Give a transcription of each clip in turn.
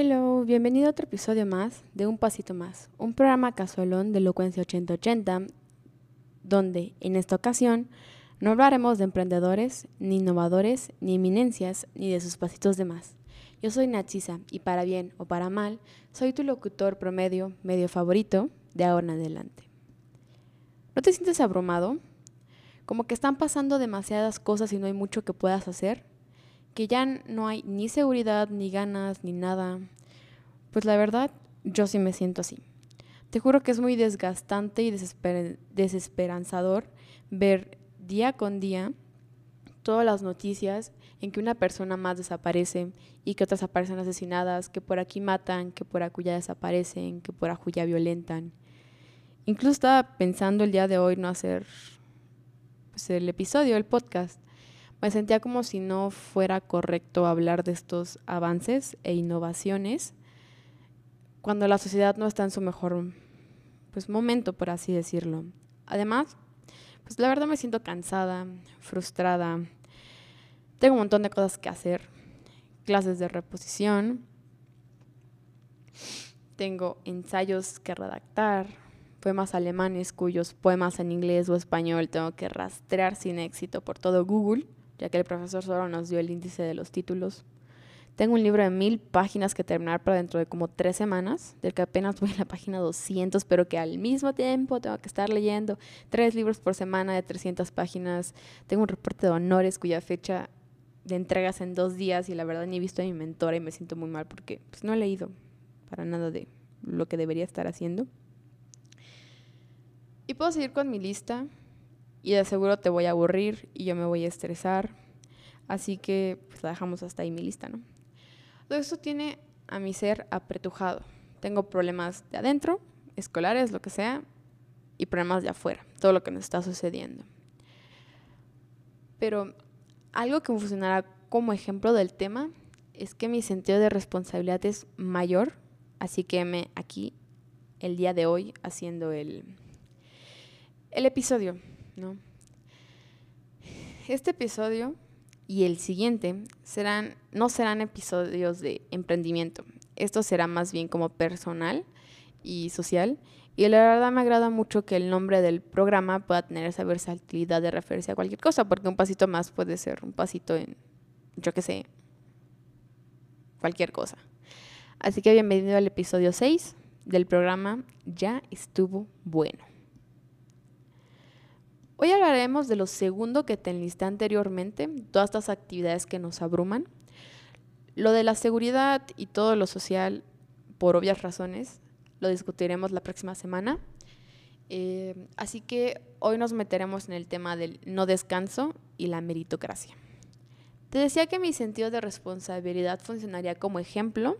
Hello, bienvenido a otro episodio más de Un Pasito Más, un programa casualón de Elocuencia 8080, donde en esta ocasión no hablaremos de emprendedores, ni innovadores, ni eminencias, ni de sus pasitos de más. Yo soy Nachisa y para bien o para mal, soy tu locutor promedio, medio favorito, de ahora en adelante. ¿No te sientes abrumado? Como que están pasando demasiadas cosas y no hay mucho que puedas hacer que ya no hay ni seguridad, ni ganas, ni nada. Pues la verdad, yo sí me siento así. Te juro que es muy desgastante y desesperanzador ver día con día todas las noticias en que una persona más desaparece y que otras aparecen asesinadas, que por aquí matan, que por acuya desaparecen, que por acuya violentan. Incluso estaba pensando el día de hoy no hacer pues, el episodio, el podcast, me sentía como si no fuera correcto hablar de estos avances e innovaciones cuando la sociedad no está en su mejor pues, momento, por así decirlo. Además, pues la verdad me siento cansada, frustrada. Tengo un montón de cosas que hacer. Clases de reposición. Tengo ensayos que redactar. Poemas alemanes cuyos poemas en inglés o español tengo que rastrear sin éxito por todo Google ya que el profesor solo nos dio el índice de los títulos. Tengo un libro de mil páginas que terminar para dentro de como tres semanas, del que apenas voy a la página 200, pero que al mismo tiempo tengo que estar leyendo tres libros por semana de 300 páginas. Tengo un reporte de honores cuya fecha de entregas en dos días y la verdad ni he visto a mi mentora y me siento muy mal porque pues, no he leído para nada de lo que debería estar haciendo. Y puedo seguir con mi lista, y de seguro te voy a aburrir y yo me voy a estresar. Así que pues la dejamos hasta ahí mi lista, ¿no? Todo esto tiene a mi ser apretujado. Tengo problemas de adentro, escolares, lo que sea, y problemas de afuera, todo lo que nos está sucediendo. Pero algo que funcionará como ejemplo del tema es que mi sentido de responsabilidad es mayor, así que me aquí el día de hoy haciendo el, el episodio. ¿No? Este episodio y el siguiente serán, no serán episodios de emprendimiento. Esto será más bien como personal y social. Y la verdad me agrada mucho que el nombre del programa pueda tener esa versatilidad de referencia a cualquier cosa, porque un pasito más puede ser un pasito en, yo qué sé, cualquier cosa. Así que bienvenido al episodio 6 del programa Ya estuvo bueno. Hoy hablaremos de lo segundo que te enlisté anteriormente, todas estas actividades que nos abruman. Lo de la seguridad y todo lo social, por obvias razones, lo discutiremos la próxima semana. Eh, así que hoy nos meteremos en el tema del no descanso y la meritocracia. Te decía que mi sentido de responsabilidad funcionaría como ejemplo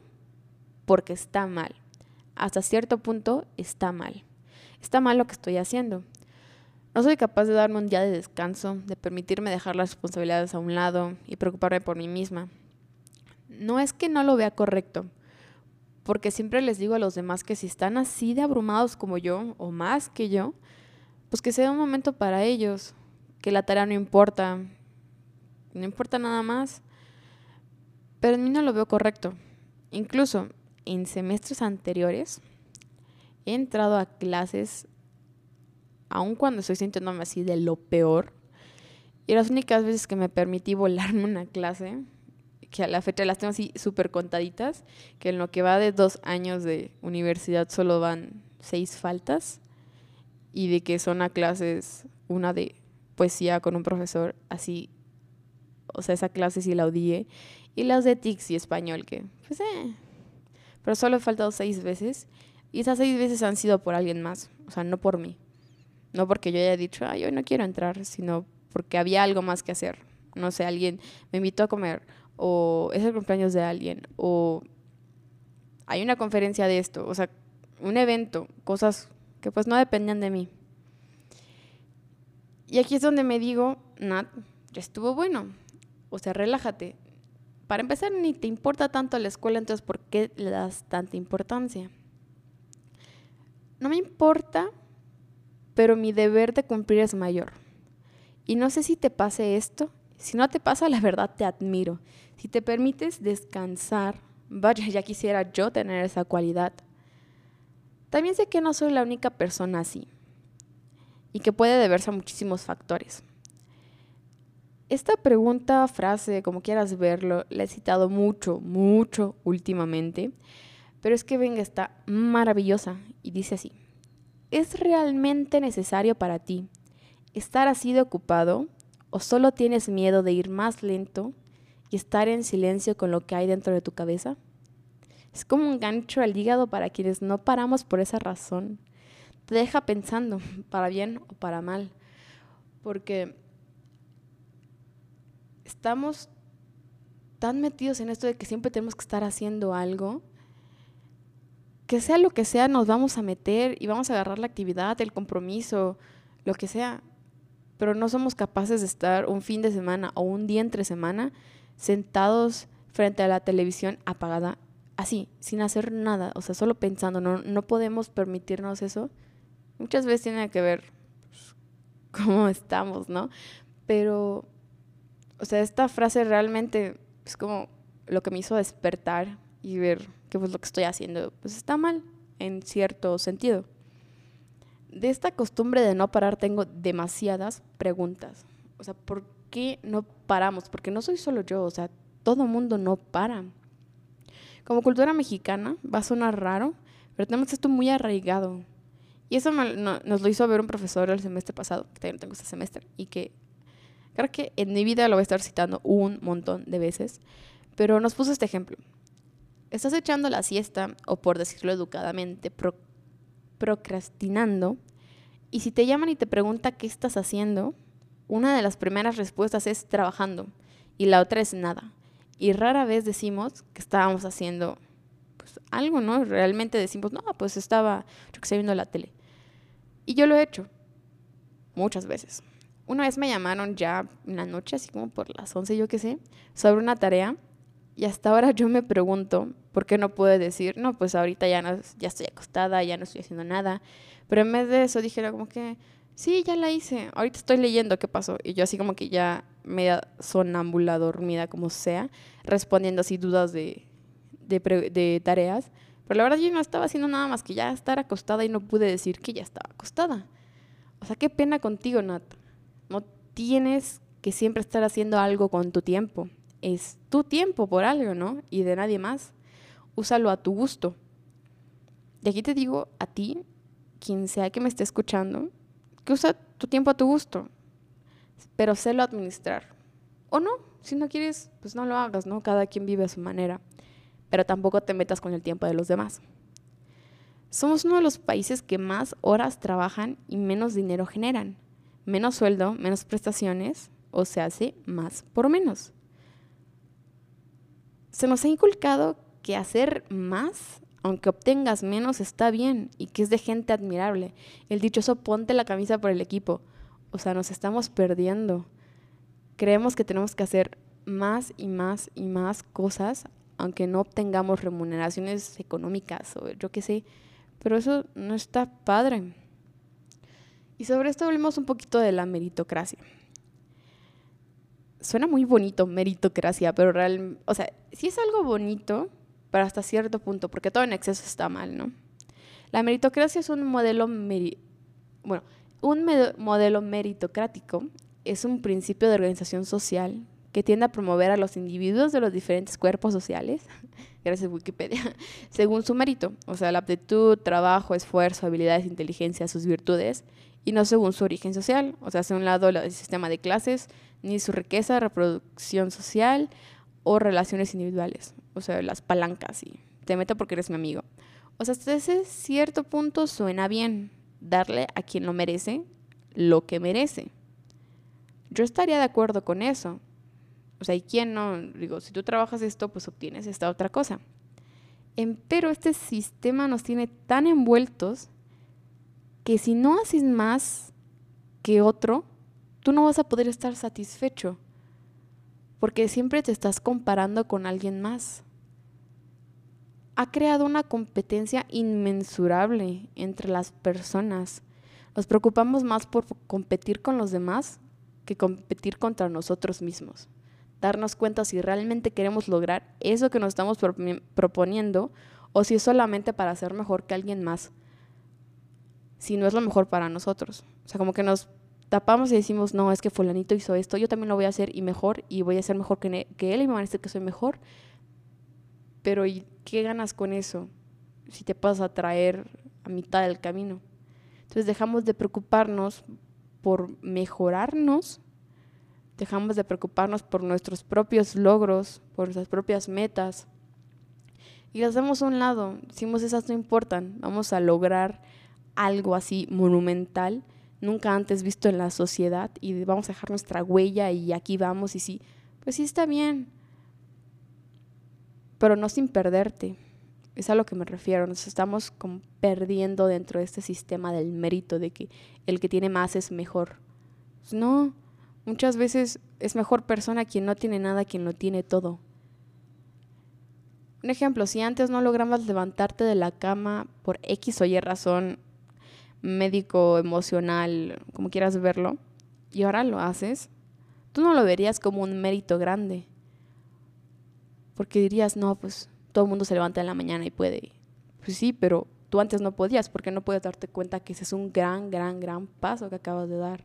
porque está mal. Hasta cierto punto está mal. Está mal lo que estoy haciendo. No soy capaz de darme un día de descanso, de permitirme dejar las responsabilidades a un lado y preocuparme por mí misma. No es que no lo vea correcto, porque siempre les digo a los demás que si están así de abrumados como yo, o más que yo, pues que sea un momento para ellos, que la tarea no importa, no importa nada más. Pero en mí no lo veo correcto. Incluso en semestres anteriores he entrado a clases aun cuando estoy sintiéndome así de lo peor. Y las únicas veces que me permití volarme una clase, que a la fecha las tengo así súper contaditas, que en lo que va de dos años de universidad solo van seis faltas, y de que son a clases, una de poesía con un profesor así, o sea, esa clase sí la odié, y las de TICS y español, que pues eh, pero solo he faltado seis veces, y esas seis veces han sido por alguien más, o sea, no por mí. No porque yo haya dicho, ay, hoy no quiero entrar, sino porque había algo más que hacer. No sé, alguien me invitó a comer, o es el cumpleaños de alguien, o hay una conferencia de esto, o sea, un evento, cosas que pues no dependían de mí. Y aquí es donde me digo, Nat, ya estuvo bueno. O sea, relájate. Para empezar, ni te importa tanto la escuela, entonces ¿por qué le das tanta importancia? No me importa pero mi deber de cumplir es mayor. Y no sé si te pase esto, si no te pasa, la verdad te admiro. Si te permites descansar Vaya, ya quisiera yo tener esa cualidad. También sé que no soy la única persona así y que puede deberse a muchísimos factores. Esta pregunta, frase, como quieras verlo, la he citado mucho, mucho últimamente, pero es que venga, está maravillosa y dice así, ¿es realmente necesario para ti estar así de ocupado o solo tienes miedo de ir más lento y estar en silencio con lo que hay dentro de tu cabeza? Es como un gancho al hígado para quienes no paramos por esa razón. Te deja pensando, para bien o para mal, porque estamos tan metidos en esto de que siempre tenemos que estar haciendo algo, que sea lo que sea, nos vamos a meter y vamos a agarrar la actividad, el compromiso, lo que sea, pero no somos capaces de estar un fin de semana o un día entre semana sentados frente a la televisión apagada, así, sin hacer nada, o sea, solo pensando, no, no podemos permitirnos eso. Muchas veces tiene que ver pues, cómo estamos, ¿no? Pero, o sea, esta frase realmente es como lo que me hizo despertar y ver que pues lo que estoy haciendo pues está mal en cierto sentido. De esta costumbre de no parar tengo demasiadas preguntas. O sea, ¿por qué no paramos? Porque no soy solo yo, o sea, todo mundo no para. Como cultura mexicana, va a sonar raro, pero tenemos esto muy arraigado. Y eso nos lo hizo ver un profesor el semestre pasado, que también tengo este semestre, y que creo que en mi vida lo voy a estar citando un montón de veces, pero nos puso este ejemplo. Estás echando la siesta, o por decirlo educadamente, procrastinando, y si te llaman y te preguntan qué estás haciendo, una de las primeras respuestas es trabajando y la otra es nada. Y rara vez decimos que estábamos haciendo pues, algo, ¿no? Realmente decimos, no, pues estaba, yo que sé, viendo la tele. Y yo lo he hecho muchas veces. Una vez me llamaron ya en la noche, así como por las 11, yo qué sé, sobre una tarea. Y hasta ahora yo me pregunto, ¿por qué no puedo decir, no, pues ahorita ya, no, ya estoy acostada, ya no estoy haciendo nada? Pero en vez de eso dijera como que, sí, ya la hice, ahorita estoy leyendo qué pasó. Y yo así como que ya media sonámbula, dormida, como sea, respondiendo así dudas de, de, tareas. Pero la verdad yo no estaba haciendo nada más que ya estar acostada y no pude decir que ya estaba acostada. O sea, qué pena contigo, Nat. No tienes que siempre estar haciendo algo con tu tiempo. Es tu tiempo por algo, ¿no? Y de nadie más. Úsalo a tu gusto. Y aquí te digo a ti quien sea que me esté escuchando, que usa tu tiempo a tu gusto, pero sélo administrar. O no, si no quieres, pues no lo hagas, ¿no? Cada quien vive a su manera, pero tampoco te metas con el tiempo de los demás. Somos uno de los países que más horas trabajan y menos dinero generan. Menos sueldo, menos prestaciones, o se hace más por menos. Se nos ha inculcado que hacer más aunque obtengas menos, está bien y que es de gente admirable. El dichoso ponte la camisa por el equipo. O sea, nos estamos perdiendo. Creemos que tenemos que hacer más y más y más cosas, aunque no obtengamos remuneraciones económicas o yo qué sé. Pero eso no está padre. Y sobre esto hablemos un poquito de la meritocracia. Suena muy bonito meritocracia, pero real, o sea, si es algo bonito, pero hasta cierto punto, porque todo en exceso está mal, ¿no? La meritocracia es un modelo, bueno, un modelo meritocrático es un principio de organización social que tiende a promover a los individuos de los diferentes cuerpos sociales, gracias a Wikipedia, según su mérito, o sea, la aptitud, trabajo, esfuerzo, habilidades, inteligencia, sus virtudes, y no según su origen social, o sea, hacia un lado el sistema de clases, ni su riqueza, reproducción social o relaciones individuales o sea, las palancas y te meto porque eres mi amigo. O sea, hasta ese cierto punto suena bien darle a quien lo merece lo que merece. Yo estaría de acuerdo con eso. O sea, ¿y quién no? Digo, si tú trabajas esto, pues obtienes esta otra cosa. Pero este sistema nos tiene tan envueltos que si no haces más que otro, tú no vas a poder estar satisfecho. Porque siempre te estás comparando con alguien más ha creado una competencia inmensurable entre las personas. Nos preocupamos más por competir con los demás que competir contra nosotros mismos. darnos cuenta si realmente queremos lograr eso que nos estamos proponiendo o si es solamente para ser mejor que alguien más, si no es lo mejor para nosotros. O sea, como que nos tapamos y decimos, no, es que fulanito hizo esto, yo también lo voy a hacer y mejor, y voy a ser mejor que, que él y me van a decir que soy mejor. Pero ¿y qué ganas con eso si te pasas a traer a mitad del camino? Entonces dejamos de preocuparnos por mejorarnos, dejamos de preocuparnos por nuestros propios logros, por nuestras propias metas, y las damos a un lado. Decimos, esas no importan, vamos a lograr algo así monumental, nunca antes visto en la sociedad, y vamos a dejar nuestra huella y aquí vamos, y sí, pues sí está bien, pero no sin perderte. Es a lo que me refiero, nos estamos como perdiendo dentro de este sistema del mérito, de que el que tiene más es mejor. Pues no, muchas veces es mejor persona quien no tiene nada, quien lo tiene todo. Un ejemplo, si antes no lograbas levantarte de la cama por X o Y razón médico, emocional, como quieras verlo, y ahora lo haces, tú no lo verías como un mérito grande. Porque dirías, no, pues todo el mundo se levanta en la mañana y puede. Pues sí, pero tú antes no podías porque no puedes darte cuenta que ese es un gran, gran, gran paso que acabas de dar.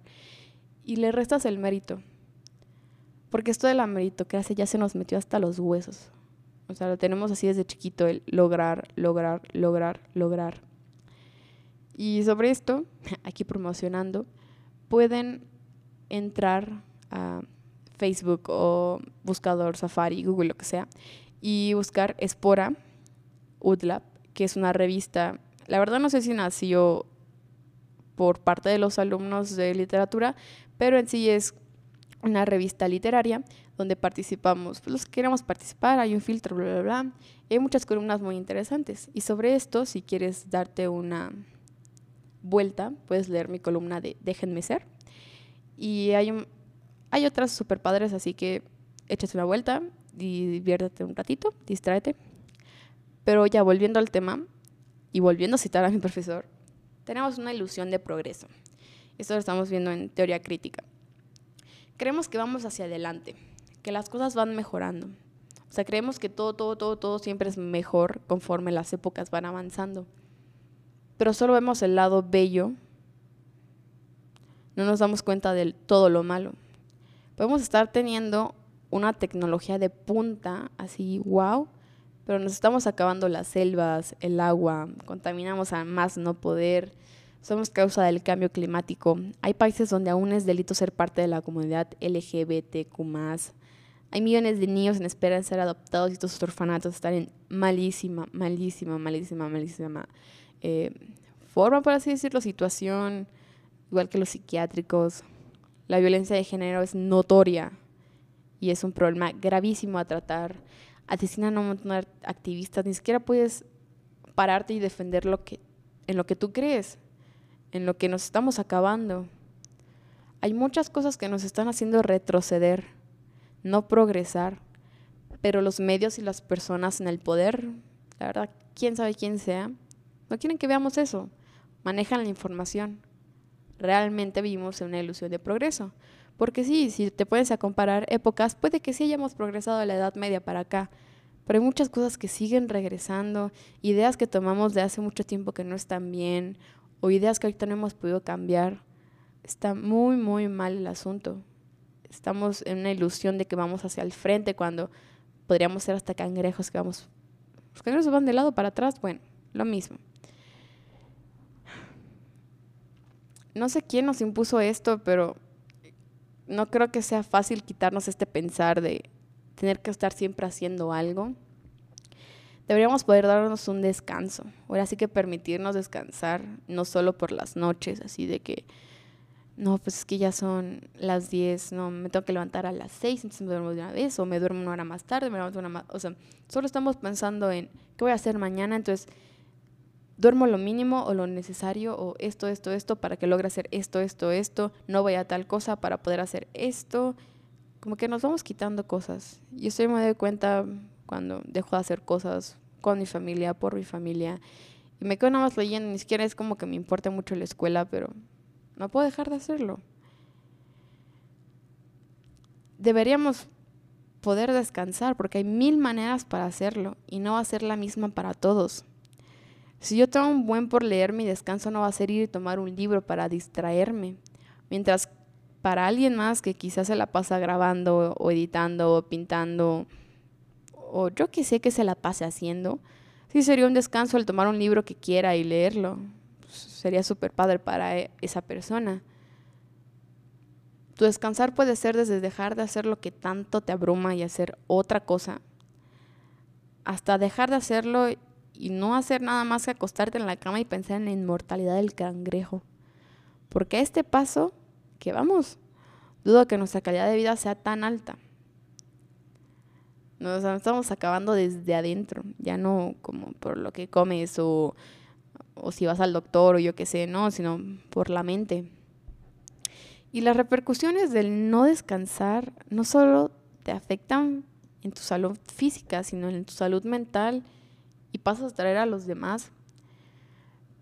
Y le restas el mérito. Porque esto de la meritocracia ya se nos metió hasta los huesos. O sea, lo tenemos así desde chiquito, el lograr, lograr, lograr, lograr. Y sobre esto, aquí promocionando, pueden entrar a Facebook o buscador Safari, Google, lo que sea, y buscar Espora Udlab, que es una revista, la verdad no sé si nació por parte de los alumnos de literatura, pero en sí es una revista literaria donde participamos, pues los que queremos participar, hay un filtro, bla, bla, bla. hay muchas columnas muy interesantes. Y sobre esto, si quieres darte una vuelta, puedes leer mi columna de Déjenme ser. Y hay, hay otras super padres, así que échate una vuelta diviértete un ratito, distráete. Pero ya volviendo al tema y volviendo a citar a mi profesor, tenemos una ilusión de progreso. Esto lo estamos viendo en teoría crítica creemos que vamos hacia adelante, que las cosas van mejorando. O sea, creemos que todo, todo, todo, todo siempre es mejor conforme las épocas van avanzando. Pero solo vemos el lado bello, no nos damos cuenta de todo lo malo. Podemos estar teniendo una tecnología de punta, así, wow, pero nos estamos acabando las selvas, el agua, contaminamos a más no poder, somos causa del cambio climático. Hay países donde aún es delito ser parte de la comunidad LGBTQ. Hay millones de niños en espera de ser adoptados y estos orfanatos están en malísima, malísima, malísima, malísima eh, forma, por así decirlo, situación, igual que los psiquiátricos. La violencia de género es notoria y es un problema gravísimo a tratar. Asesinan a un montón de activistas, ni siquiera puedes pararte y defender lo que, en lo que tú crees en lo que nos estamos acabando. Hay muchas cosas que nos están haciendo retroceder, no progresar, pero los medios y las personas en el poder, la verdad, quién sabe quién sea, no quieren que veamos eso, manejan la información. Realmente vivimos en una ilusión de progreso. Porque sí, si te puedes a comparar épocas, puede que sí hayamos progresado de la Edad Media para acá, pero hay muchas cosas que siguen regresando, ideas que tomamos de hace mucho tiempo que no están bien, o ideas que ahorita no hemos podido cambiar, está muy, muy mal el asunto. Estamos en una ilusión de que vamos hacia el frente cuando podríamos ser hasta cangrejos que vamos... Los cangrejos van de lado para atrás, bueno, lo mismo. No sé quién nos impuso esto, pero no creo que sea fácil quitarnos este pensar de tener que estar siempre haciendo algo deberíamos poder darnos un descanso. Ahora sí que permitirnos descansar, no solo por las noches, así de que, no, pues es que ya son las 10, no, me tengo que levantar a las 6, entonces me duermo de una vez, o me duermo una hora más tarde, me levanto una más, o sea, solo estamos pensando en qué voy a hacer mañana, entonces duermo lo mínimo o lo necesario, o esto, esto, esto, para que logre hacer esto, esto, esto, no voy a tal cosa para poder hacer esto, como que nos vamos quitando cosas. Y estoy me doy cuenta cuando dejo de hacer cosas con mi familia, por mi familia. Y me quedo nada más leyendo, ni siquiera es como que me importe mucho la escuela, pero no puedo dejar de hacerlo. Deberíamos poder descansar, porque hay mil maneras para hacerlo y no va a ser la misma para todos. Si yo tengo un buen por leer, mi descanso no va a ser ir y tomar un libro para distraerme, mientras para alguien más que quizás se la pasa grabando o editando o pintando o yo que sé que se la pase haciendo, sí sería un descanso el tomar un libro que quiera y leerlo. sería súper padre para e, esa persona. Tu descansar puede ser desde dejar de hacer lo que tanto te abruma y hacer otra cosa, hasta dejar de hacerlo y no hacer nada más que acostarte en la cama y pensar en la inmortalidad del cangrejo. Porque este paso, que vamos, dudo que nuestra calidad de vida sea tan alta. Nos estamos acabando desde adentro, ya no como por lo que comes o, o si vas al doctor o yo qué sé, no, sino por la mente. Y las repercusiones del no descansar no solo te afectan en tu salud física, sino en tu salud mental pasas a traer a los demás.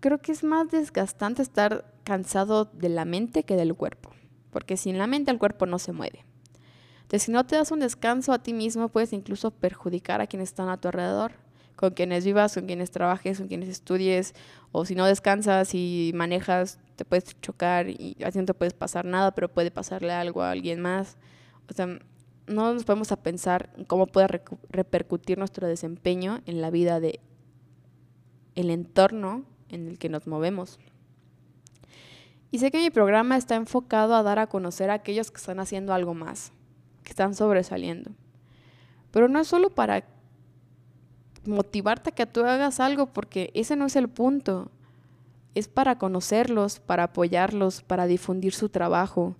Creo que es más desgastante estar cansado de la mente que del cuerpo, porque sin la mente el cuerpo no se mueve. Entonces, si no te das un descanso a ti mismo, puedes incluso perjudicar a quienes están a tu alrededor, con quienes vivas, con quienes trabajes, con quienes estudies, o si no descansas y manejas, te puedes chocar y así no te puedes pasar nada, pero puede pasarle algo a alguien más. O sea, no nos podemos a pensar cómo puede repercutir nuestro desempeño en la vida de el entorno en el que nos movemos. Y sé que mi programa está enfocado a dar a conocer a aquellos que están haciendo algo más, que están sobresaliendo. Pero no es solo para motivarte a que tú hagas algo, porque ese no es el punto es para conocerlos, para apoyarlos, para difundir su trabajo.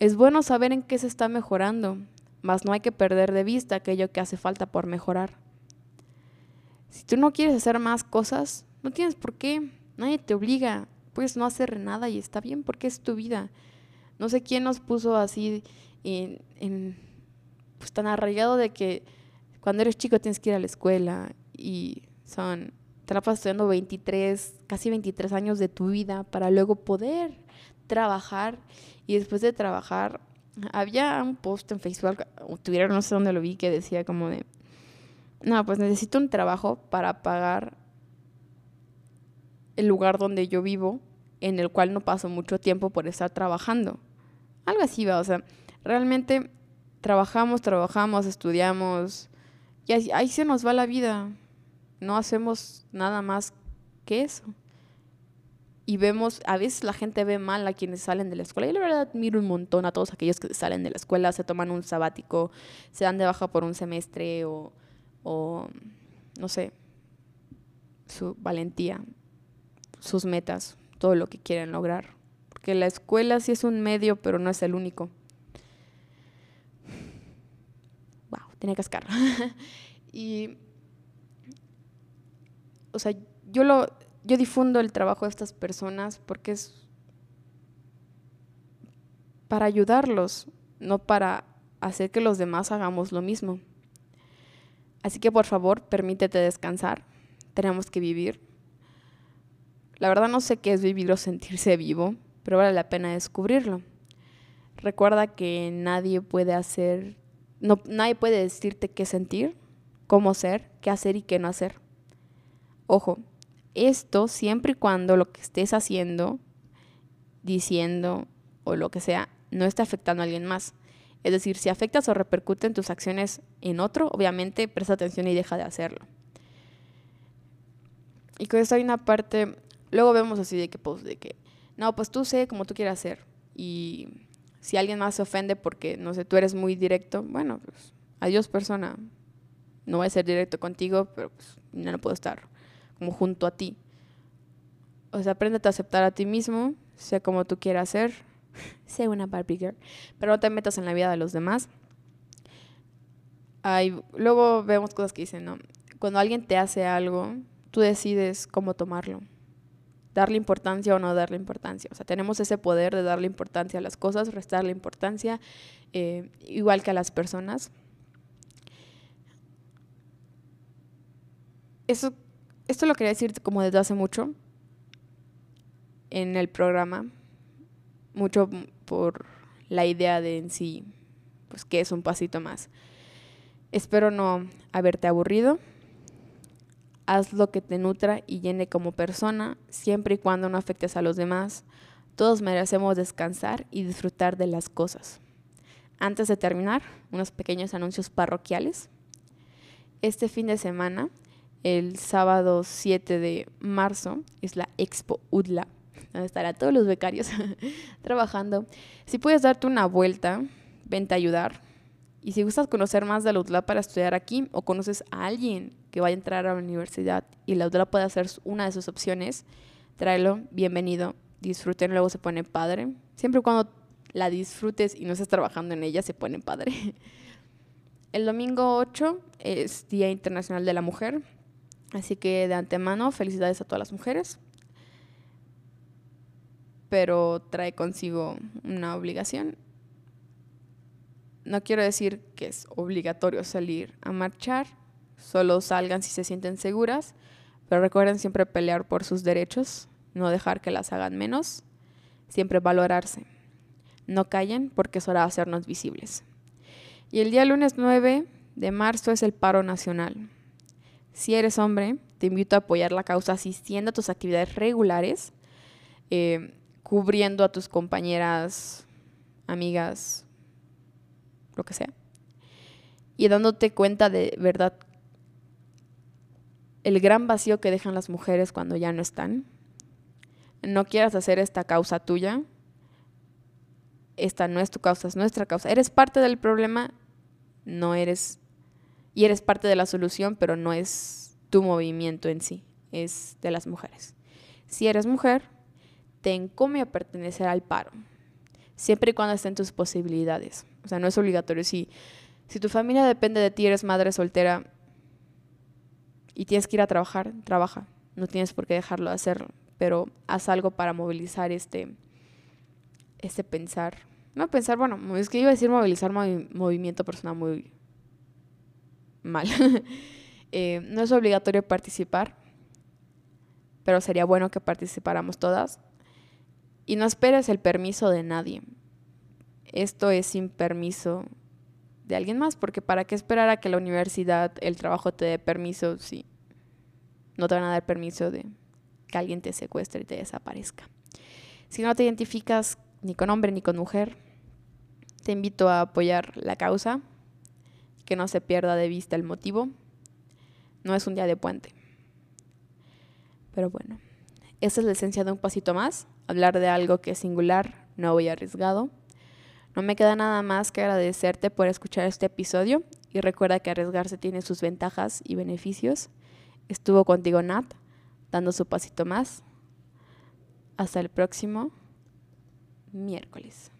Es bueno saber en qué se está mejorando, mas no hay que perder de vista aquello que hace falta por mejorar. Si tú no quieres hacer más cosas, no tienes por qué, nadie te obliga, puedes no hacer nada y está bien porque es tu vida. No sé quién nos puso así en, pues tan arraigado de que cuando eres chico tienes que ir a la escuela y son te la pasas estudiando 23, casi 23 años de tu vida para luego poder trabajar. Y después de trabajar, había un post en Facebook, tuviera no sé dónde lo vi, que decía como de, no, pues necesito un trabajo para pagar el lugar donde yo vivo, en el cual no paso mucho tiempo por estar trabajando. Algo así va, o sea, realmente trabajamos, trabajamos, estudiamos, y ahí, ahí se nos va la vida no hacemos nada más que eso. Y vemos, a veces la gente ve mal a quienes salen de la escuela. Y la verdad admiro un montón a todos aquellos que salen de la escuela, se toman un sabático, se dan de baja por un semestre o, o no sé, su valentía, sus metas, todo lo que quieren lograr. Porque la escuela sí es un medio, pero no es el único. Wow, tenía que cascar. y o sea, yo lo, yo difundo el trabajo de estas personas porque es para ayudarlos, no para hacer que los demás hagamos lo mismo. Así que por favor, permítete descansar. Tenemos que vivir. La verdad no sé qué es vivir o sentirse vivo, pero vale la pena descubrirlo. Recuerda que nadie puede hacer, no, nadie puede decirte qué sentir, cómo ser, qué hacer y qué no hacer. Ojo, esto siempre y cuando lo que estés haciendo, diciendo o lo que sea, no esté afectando a alguien más. Es decir, si afectas o repercuten tus acciones en otro, obviamente presta atención y deja de hacerlo. Y con esto hay una parte, luego vemos así de que, pues, de que, no, pues tú sé como tú quieras hacer. Y si alguien más se ofende porque, no sé, tú eres muy directo, bueno, pues, adiós persona. No voy a ser directo contigo, pero pues no, no puedo estar como junto a ti. O sea, aprende a aceptar a ti mismo, sea como tú quieras ser, sé una Barbie pero no te metas en la vida de los demás. Hay, luego vemos cosas que dicen, ¿no? Cuando alguien te hace algo, tú decides cómo tomarlo. Darle importancia o no darle importancia. O sea, tenemos ese poder de darle importancia a las cosas, restarle importancia, eh, igual que a las personas. Eso esto lo quería decir como desde hace mucho en el programa, mucho por la idea de en sí, pues que es un pasito más. Espero no haberte aburrido. Haz lo que te nutra y llene como persona, siempre y cuando no afectes a los demás. Todos merecemos descansar y disfrutar de las cosas. Antes de terminar, unos pequeños anuncios parroquiales. Este fin de semana, el sábado 7 de marzo, es la Expo UDLA, donde estarán todos los becarios trabajando. Si puedes darte una vuelta, vente a ayudar. Y si gustas conocer más de la UDLA para estudiar aquí o conoces a alguien que vaya a entrar a la universidad y la UDLA puede ser una de sus opciones, tráelo, bienvenido, disfruten, luego se pone padre. Siempre y cuando la disfrutes y no estés trabajando en ella, se pone padre. El domingo 8 es Día Internacional de la Mujer, así que de antemano felicidades a todas las mujeres, pero trae consigo una obligación no quiero decir que es obligatorio salir a marchar, solo salgan si se sienten seguras, pero recuerden siempre pelear por sus derechos, no dejar que las hagan menos, siempre valorarse. No callen porque es hora de hacernos visibles. Y el día lunes 9 de marzo es el paro nacional. Si eres hombre, te invito a apoyar la causa asistiendo a tus actividades regulares, eh, cubriendo a tus compañeras, amigas, lo que sea. Y dándote cuenta de verdad el gran vacío que dejan las mujeres cuando ya no están. No quieras hacer esta causa tuya. Esta no es tu causa, es nuestra causa. Eres parte del problema, no eres... Y eres parte de la solución, pero no es tu movimiento en sí, es de las mujeres. Si eres mujer, te a pertenecer al paro, siempre y cuando estén tus posibilidades. O sea, no es obligatorio. Si, si tu familia depende de ti, eres madre soltera y tienes que ir a trabajar, trabaja. No tienes por qué dejarlo de hacerlo. Pero haz algo para movilizar este, este pensar. No pensar, bueno, es que iba a decir movilizar movimiento personal muy mal. Eh, no es obligatorio participar, pero sería bueno que participáramos todas. Y no esperes el permiso de nadie esto es sin permiso de alguien más, porque ¿para qué esperar a que la universidad, el trabajo te dé permiso si no te van a dar permiso de que alguien te secuestre y te desaparezca? Si no te identificas ni con hombre ni con mujer, te invito a apoyar la causa, que no se pierda de vista el motivo. No es un día de puente. Pero bueno, esa es la esencia de un pasito más, hablar de algo que es singular, no voy arriesgado no me queda nada más que agradecerte por escuchar este episodio y recuerda que arriesgarse tiene sus ventajas y beneficios. Estuvo contigo Nat, dando su pasito más. Hasta el próximo miércoles.